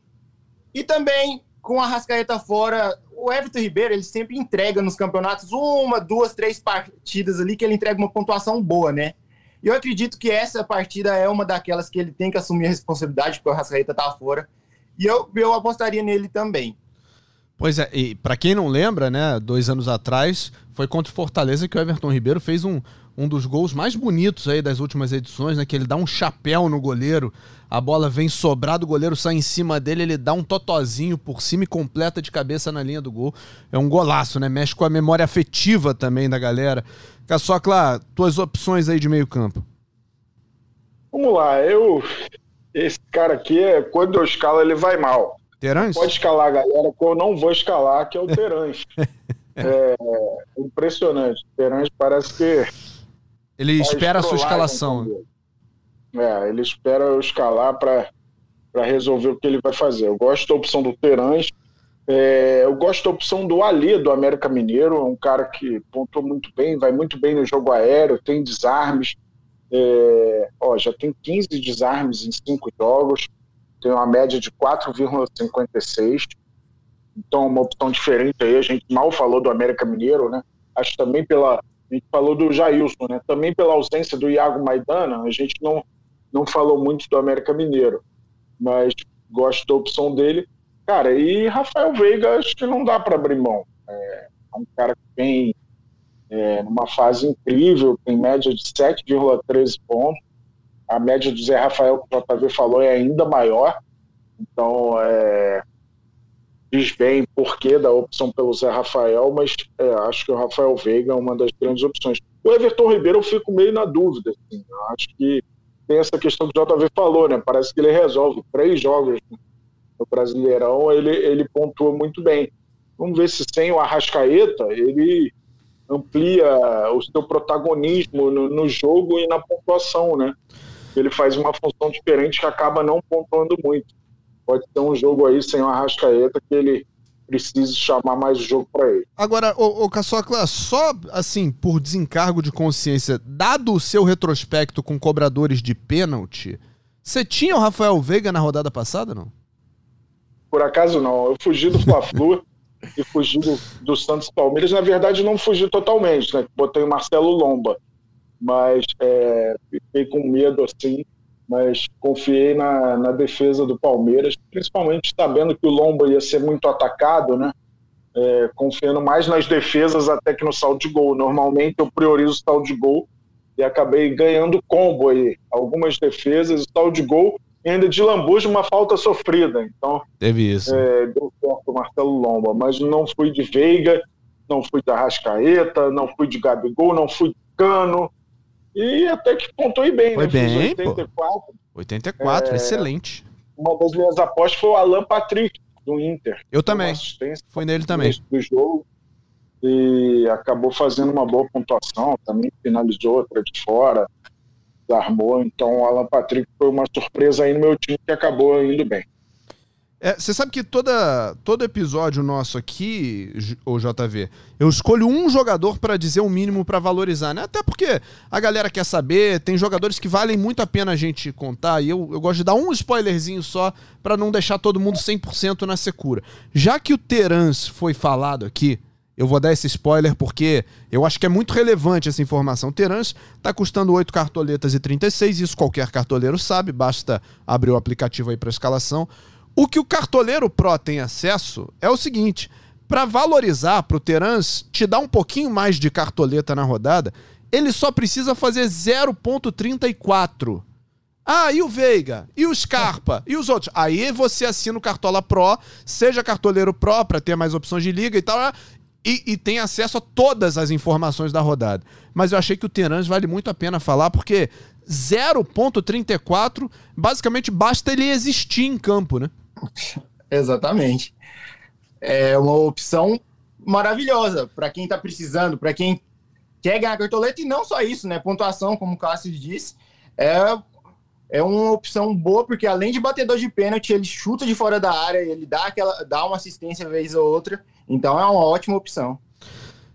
E também, com a Rascaeta fora, o Everton Ribeiro, ele sempre entrega nos campeonatos uma, duas, três partidas ali que ele entrega uma pontuação boa, né? E eu acredito que essa partida é uma daquelas que ele tem que assumir a responsabilidade, porque o Rascaeta tá fora. E eu, eu apostaria nele também. Pois é, e para quem não lembra, né, dois anos atrás, foi contra o Fortaleza que o Everton Ribeiro fez um, um dos gols mais bonitos aí das últimas edições, né, que ele dá um chapéu no goleiro, a bola vem sobrado, o goleiro sai em cima dele, ele dá um totozinho por cima e completa de cabeça na linha do gol. É um golaço, né, mexe com a memória afetiva também da galera. Caçocla, tuas opções aí de meio campo. Vamos lá, eu. Esse cara aqui, é, quando eu escalo, ele vai mal. Terãs? Pode escalar a galera que eu não vou escalar, que é o Terãs. é, impressionante. Terãs parece que. Ele espera a sua escalação. É, ele espera eu escalar para resolver o que ele vai fazer. Eu gosto da opção do Terãs. É, eu gosto da opção do Ali, do América Mineiro, é um cara que pontuou muito bem, vai muito bem no jogo aéreo, tem desarmes. É, ó, já tem 15 desarmes em 5 jogos, tem uma média de 4,56. Então, uma opção diferente aí. A gente mal falou do América Mineiro, né? Acho também pela. A gente falou do Jailson, né? Também pela ausência do Iago Maidana, a gente não, não falou muito do América Mineiro. Mas gosto da opção dele. Cara, e Rafael Veiga, acho que não dá para abrir mão. É, é, um cara que vem é, numa fase incrível, tem média de 7,13 pontos. A média do Zé Rafael, que o JV falou, é ainda maior. Então, é, diz bem porquê da opção pelo Zé Rafael, mas é, acho que o Rafael Veiga é uma das grandes opções. O Everton Ribeiro eu fico meio na dúvida. Assim, acho que tem essa questão que o JV falou, né? Parece que ele resolve três jogos no Brasileirão, ele, ele pontua muito bem. Vamos ver se sem o Arrascaeta ele amplia o seu protagonismo no, no jogo e na pontuação, né? Ele faz uma função diferente que acaba não pontuando muito. Pode ter um jogo aí sem o Arrascaeta que ele precise chamar mais o jogo para ele. Agora, o, o Caçocla, só assim, por desencargo de consciência, dado o seu retrospecto com cobradores de pênalti, você tinha o Rafael Veiga na rodada passada, não? Por acaso não. Eu fugi do Fla-Flu e fugi do, do Santos Palmeiras. Na verdade, não fugi totalmente, né? Botei o Marcelo Lomba. Mas é, fiquei com medo, assim. Mas confiei na, na defesa do Palmeiras, principalmente sabendo que o Lomba ia ser muito atacado, né? é, confiando mais nas defesas até que no saldo de gol. Normalmente eu priorizo o saldo de gol e acabei ganhando combo aí. Algumas defesas, o saldo de gol e ainda de lambuja uma falta sofrida. Então, teve isso. É, deu certo o Marcelo Lomba, mas não fui de Veiga, não fui de Arrascaeta, não fui de Gabigol, não fui de Cano. E até que pontuei bem, foi né? Bem, 84. Pô. 84, é, excelente. Uma das minhas apostas foi o Alan Patrick, do Inter. Eu também. Foi nele também. Do jogo. E acabou fazendo uma boa pontuação, também finalizou outra de fora, armou. Então o Alan Patrick foi uma surpresa aí no meu time que acabou indo bem. É, você sabe que toda, todo episódio nosso aqui, o JV, eu escolho um jogador para dizer o um mínimo para valorizar, né? Até porque a galera quer saber, tem jogadores que valem muito a pena a gente contar, e eu, eu gosto de dar um spoilerzinho só para não deixar todo mundo 100% na secura. Já que o Terans foi falado aqui, eu vou dar esse spoiler porque eu acho que é muito relevante essa informação. Terans está custando 8 cartoletas e 36, isso qualquer cartoleiro sabe, basta abrir o aplicativo aí para escalação. O que o cartoleiro Pro tem acesso é o seguinte: para valorizar para o Terans te dar um pouquinho mais de cartoleta na rodada, ele só precisa fazer 0,34. Ah, e o Veiga? E o Scarpa? E os outros? Aí você assina o Cartola Pro, seja cartoleiro Pro para ter mais opções de liga e tal, e, e, tem acesso a todas as informações da rodada. Mas eu achei que o Terans vale muito a pena falar, porque 0.34, basicamente basta ele existir em campo, né? Exatamente. É uma opção maravilhosa para quem está precisando, para quem quer ganhar cartoleta e não só isso, né? Pontuação, como o Cássio disse, é, é uma opção boa porque além de batedor de pênalti, ele chuta de fora da área, ele dá aquela dá uma assistência vez ou outra, então é uma ótima opção.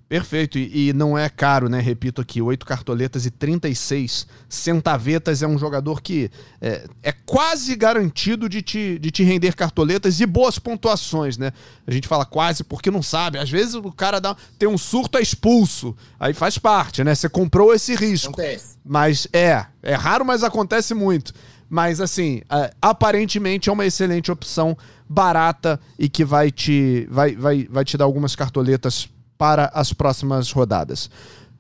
Perfeito, e, e, não é caro, né? Repito aqui, oito cartoletas e 36 centavetas é um jogador que é, é, quase garantido de te, de te render cartoletas e boas pontuações, né? A gente fala quase porque não sabe. Às vezes o cara dá, tem um surto, é expulso. Aí faz parte, né? Você comprou esse risco. Acontece. Mas é, é raro, mas acontece muito. Mas assim, é, aparentemente é uma excelente opção, barata e que vai te, vai, vai, vai te dar algumas cartoletas para as próximas rodadas.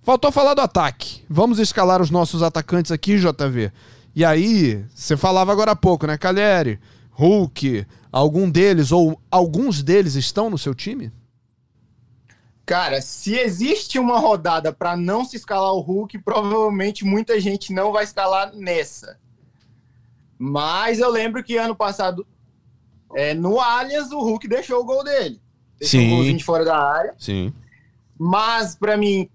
Faltou falar do ataque. Vamos escalar os nossos atacantes aqui, JV. E aí, você falava agora há pouco, né, Caleri, Hulk, algum deles ou alguns deles estão no seu time? Cara, se existe uma rodada para não se escalar o Hulk, provavelmente muita gente não vai escalar nessa. Mas eu lembro que ano passado, é, no Allianz, o Hulk deixou o gol dele. Deixou Sim. um golzinho de fora da área. Sim. Mas, para mim,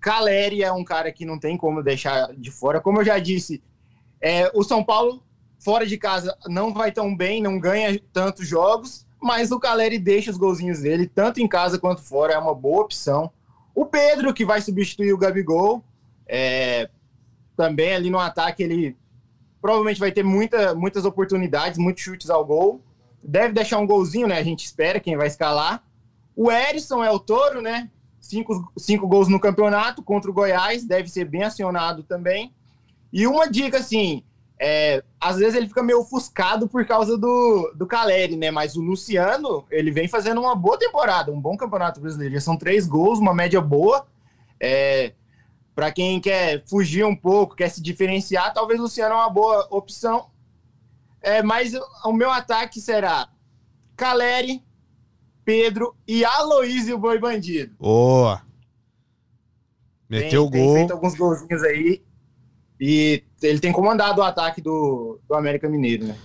Caleri é um cara que não tem como deixar de fora. Como eu já disse, é, o São Paulo, fora de casa, não vai tão bem, não ganha tantos jogos, mas o Caleri deixa os golzinhos dele, tanto em casa quanto fora, é uma boa opção. O Pedro, que vai substituir o Gabigol, é, também ali no ataque, ele provavelmente vai ter muita, muitas oportunidades, muitos chutes ao gol. Deve deixar um golzinho, né? A gente espera quem vai escalar. O Erisson é o touro, né? Cinco, cinco gols no campeonato contra o Goiás, deve ser bem acionado também. E uma dica, assim, é, às vezes ele fica meio ofuscado por causa do, do Caleri, né? Mas o Luciano, ele vem fazendo uma boa temporada, um bom campeonato brasileiro. Já são três gols, uma média boa. É, para quem quer fugir um pouco, quer se diferenciar, talvez o Luciano é uma boa opção. É, mas o meu ataque será Caleri, Pedro e Aloísio Boi Bandido. Boa! Meteu o gol. Tem feito alguns golzinhos aí. E ele tem comandado o ataque do, do América Mineiro, né?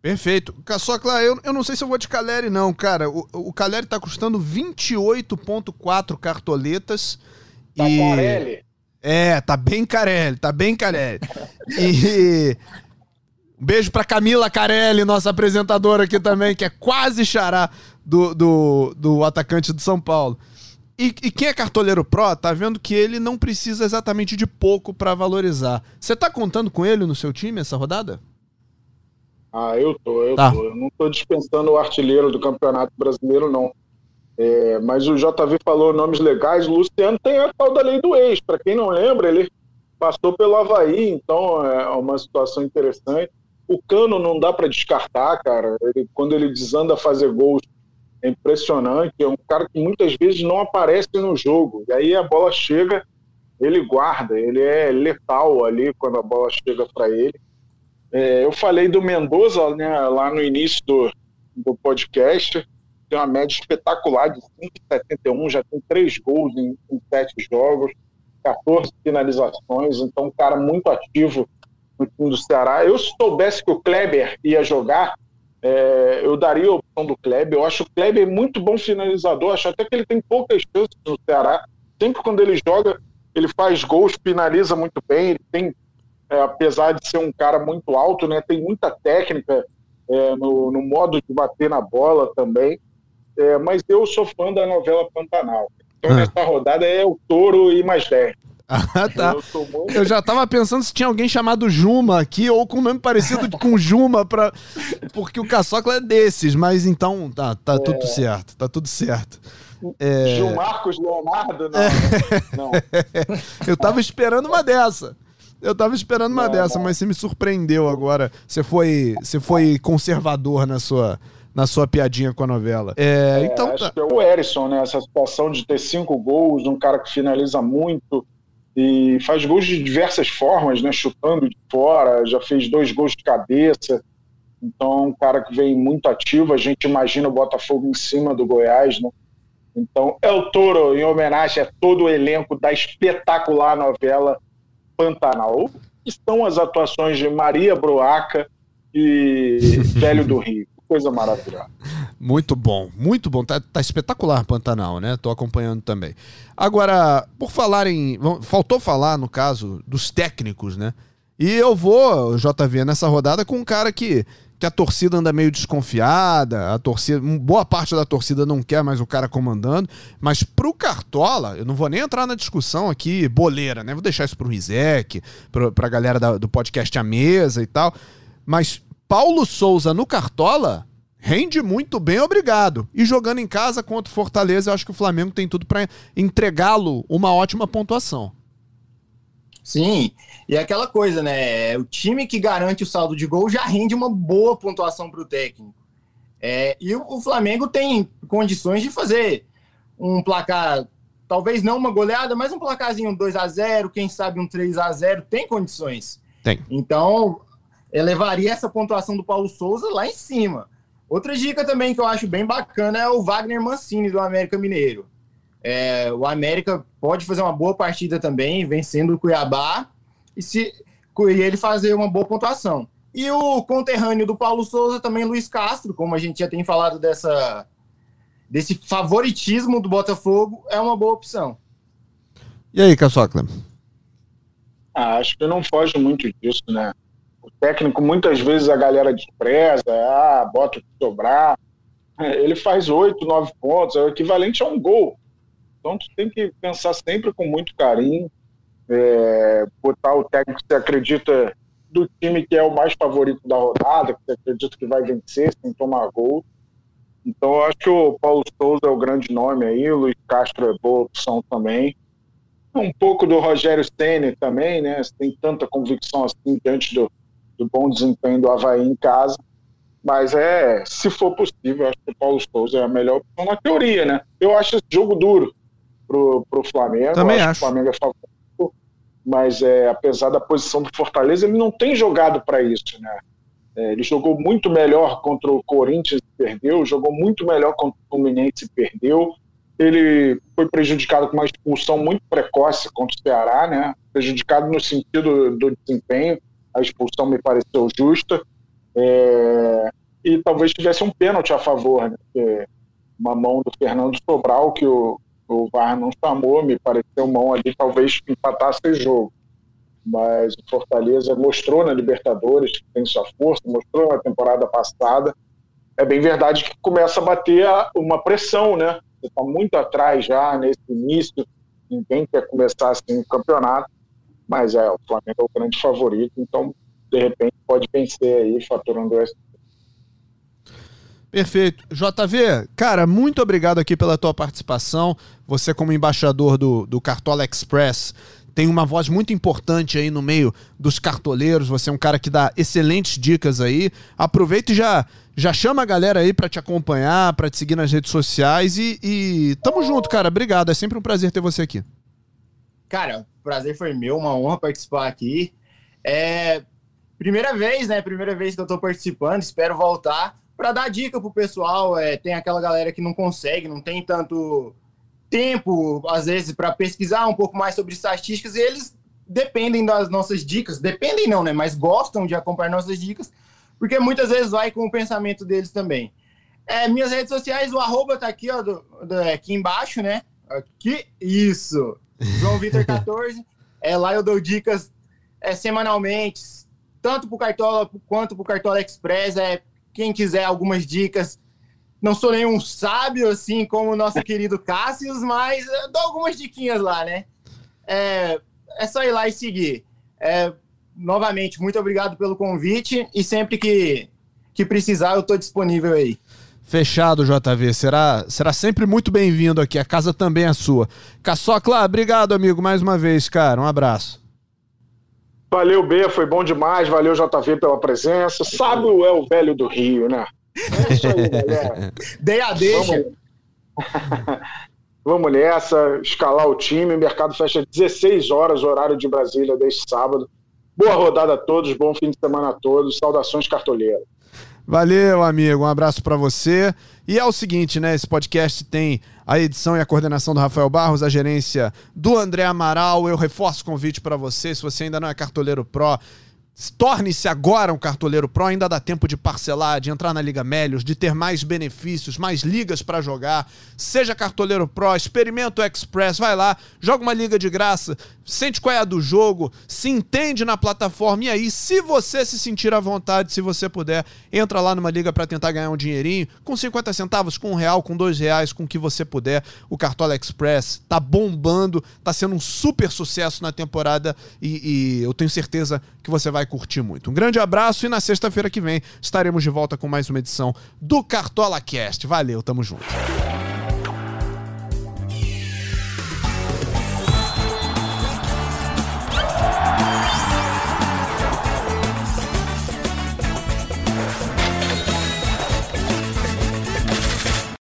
Perfeito. Só que lá, eu, eu não sei se eu vou de Caleri, não, cara. O, o Caleri tá custando 28,4 cartoletas. Tá e... Carelli. É, tá bem Carelli, tá bem Carelli. e. Um beijo pra Camila Carelli, nossa apresentadora aqui também, que é quase xará do, do, do atacante do São Paulo. E, e, quem é cartoleiro pro tá vendo que ele não precisa exatamente de pouco para valorizar. Você tá contando com ele no seu time essa rodada? Ah, eu tô, eu tá. tô. Eu não tô dispensando o artilheiro do Campeonato Brasileiro, não. É, mas o JV falou nomes legais. O Luciano tem a tal da lei do ex. Para quem não lembra, ele passou pelo Havaí, então é uma situação interessante. O Cano não dá para descartar, cara. Ele, quando ele desanda a fazer gols é impressionante. É um cara que muitas vezes não aparece no jogo. E aí a bola chega, ele guarda, ele é letal ali quando a bola chega para ele. É, eu falei do Mendoza né, lá no início do, do podcast. Tem uma média espetacular de 5,71, já tem três gols em, em sete jogos, 14 finalizações. Então, um cara muito ativo no time do Ceará. Eu, se soubesse que o Kleber ia jogar, é, eu daria a opção do Kleber. Eu acho o Kleber muito bom finalizador. Acho até que ele tem poucas chances no Ceará. Sempre quando ele joga, ele faz gols, finaliza muito bem. Ele tem, é, apesar de ser um cara muito alto, né, tem muita técnica é, no, no, modo de bater na bola também. É, mas eu sou fã da novela Pantanal. Então, ah. nessa rodada é o Touro e mais 10. Ah, tá. Eu, eu, já tava pensando se tinha alguém chamado Juma aqui ou com nome parecido com Juma, pra... porque o Caçocla é desses, mas então tá, tá é... tudo certo, tá tudo certo. É... Gil Marcos Leonardo? Não, é... não. eu tava esperando uma dessa. Eu tava esperando uma não, dessa, não. mas você me surpreendeu agora. Você foi, você foi conservador na sua, na sua piadinha com a novela. É, é então acho tá. que é o Erisson, né? Essa situação de ter cinco gols, um cara que finaliza muito, e faz gols de diversas formas, né? Chutando de fora, já fez dois gols de cabeça. Então, um cara que vem muito ativo. A gente imagina o Botafogo em cima do Goiás, né? Então, é o Toro, em homenagem a todo o elenco da espetacular novela Pantanal. Estão as atuações de Maria Broaca e Velho do Rio coisa maravilhosa. Muito bom, muito bom. Tá, tá, espetacular Pantanal, né? Tô acompanhando também. Agora, por falar em. Faltou falar, no caso, dos técnicos, né? E eu vou, JV, nessa rodada com um cara que, que a torcida anda meio desconfiada, a torcida, boa parte da torcida não quer mais o cara comandando, mas pro Cartola, eu não vou nem entrar na discussão aqui boleira, né? Vou deixar isso pro Rizek, pro, pra galera da, do podcast à mesa e tal. Mas Paulo Souza no Cartola rende muito bem, obrigado. E jogando em casa contra o Fortaleza, eu acho que o Flamengo tem tudo para entregá-lo uma ótima pontuação. Sim, e é aquela coisa, né? O time que garante o saldo de gol já rende uma boa pontuação para o técnico. É, e o, o Flamengo tem condições de fazer um placar, talvez não uma goleada, mas um placarzinho 2 a 0 quem sabe um 3 a 0 tem condições. Tem. Então, elevaria essa pontuação do Paulo Souza lá em cima. Outra dica também que eu acho bem bacana é o Wagner Mancini do América Mineiro. É, o América pode fazer uma boa partida também, vencendo o Cuiabá, e, se, e ele fazer uma boa pontuação. E o conterrâneo do Paulo Souza também, Luiz Castro, como a gente já tem falado dessa, desse favoritismo do Botafogo, é uma boa opção. E aí, Caçocla? Ah, acho que não foge muito disso, né? O técnico, muitas vezes, a galera despreza, ah, bota o que sobrar. Ele faz oito, nove pontos, é o equivalente a um gol. Então, tu tem que pensar sempre com muito carinho, é, botar o técnico que você acredita do time que é o mais favorito da rodada, que você acredita que vai vencer sem tomar gol. Então, eu acho que o Paulo Souza é o grande nome aí, o Luiz Castro é boa opção também. Um pouco do Rogério Ceni também, né? Você tem tanta convicção assim diante do, do bom desempenho do Havaí em casa. Mas é, se for possível, acho que o Paulo Souza é a melhor opção na teoria, né? Eu acho esse jogo duro pro, pro Flamengo. Também acho. acho. Que o Flamengo é favorito, mas é, apesar da posição do Fortaleza, ele não tem jogado para isso, né? É, ele jogou muito melhor contra o Corinthians e perdeu, jogou muito melhor contra o Fluminense e perdeu. Ele foi prejudicado com uma expulsão muito precoce contra o Ceará, né? Prejudicado no sentido do desempenho a expulsão me pareceu justa. É, e talvez tivesse um pênalti a favor, né? Uma mão do Fernando Sobral, que o, o VAR não chamou, me pareceu mão ali, talvez empatasse o jogo. Mas o Fortaleza mostrou na Libertadores que tem sua força, mostrou na temporada passada. É bem verdade que começa a bater uma pressão, né? Você está muito atrás já nesse início, ninguém quer começar assim o campeonato mas é, o Flamengo é o grande favorito, então de repente pode vencer aí faturando essa. Perfeito. JV, cara, muito obrigado aqui pela tua participação. Você, como embaixador do, do Cartola Express, tem uma voz muito importante aí no meio dos cartoleiros. Você é um cara que dá excelentes dicas aí. Aproveita e já, já chama a galera aí para te acompanhar, para te seguir nas redes sociais. E, e tamo junto, cara. Obrigado. É sempre um prazer ter você aqui. Cara, prazer foi meu, uma honra participar aqui. É primeira vez, né? Primeira vez que eu tô participando, espero voltar para dar dica pro pessoal. É, tem aquela galera que não consegue, não tem tanto tempo, às vezes, para pesquisar um pouco mais sobre estatísticas, e eles dependem das nossas dicas. Dependem não, né? Mas gostam de acompanhar nossas dicas, porque muitas vezes vai com o pensamento deles também. É, minhas redes sociais, o arroba tá aqui, ó, do, do, é, aqui embaixo, né? Aqui, isso. João Vitor 14. É, lá eu dou dicas é, semanalmente, tanto pro Cartola quanto pro Cartola Express. É, quem quiser algumas dicas, não sou nenhum sábio, assim, como o nosso querido Cássio, mas dou algumas diquinhas lá, né? É, é só ir lá e seguir. É, novamente, muito obrigado pelo convite e sempre que, que precisar, eu estou disponível aí. Fechado, JV. Será, será sempre muito bem-vindo aqui. A casa também é sua. Caçocla, obrigado, amigo, mais uma vez, cara. Um abraço. Valeu, B, foi bom demais. Valeu, JV, pela presença. Sábio é o velho do Rio, né? É isso aí, galera. Dei a deixa. Vamos... Vamos nessa, escalar o time. O mercado fecha 16 horas, horário de Brasília, deste sábado. Boa rodada a todos, bom fim de semana a todos. Saudações cartoleiras. Valeu, amigo. Um abraço para você. E é o seguinte, né? Esse podcast tem a edição e a coordenação do Rafael Barros, a gerência do André Amaral. Eu reforço o convite para você, se você ainda não é cartoleiro Pro, Torne-se agora um cartoleiro pro, ainda dá tempo de parcelar, de entrar na Liga Melios, de ter mais benefícios, mais ligas para jogar. Seja cartoleiro pro, experimenta o Express, vai lá, joga uma liga de graça, sente qual é a do jogo, se entende na plataforma e aí, se você se sentir à vontade, se você puder, entra lá numa liga para tentar ganhar um dinheirinho, com 50 centavos, com um real, com dois reais, com o que você puder. O Cartola Express tá bombando, tá sendo um super sucesso na temporada e, e eu tenho certeza que você vai curtir muito. Um grande abraço e na sexta-feira que vem estaremos de volta com mais uma edição do Cartola Cast. Valeu, tamo junto.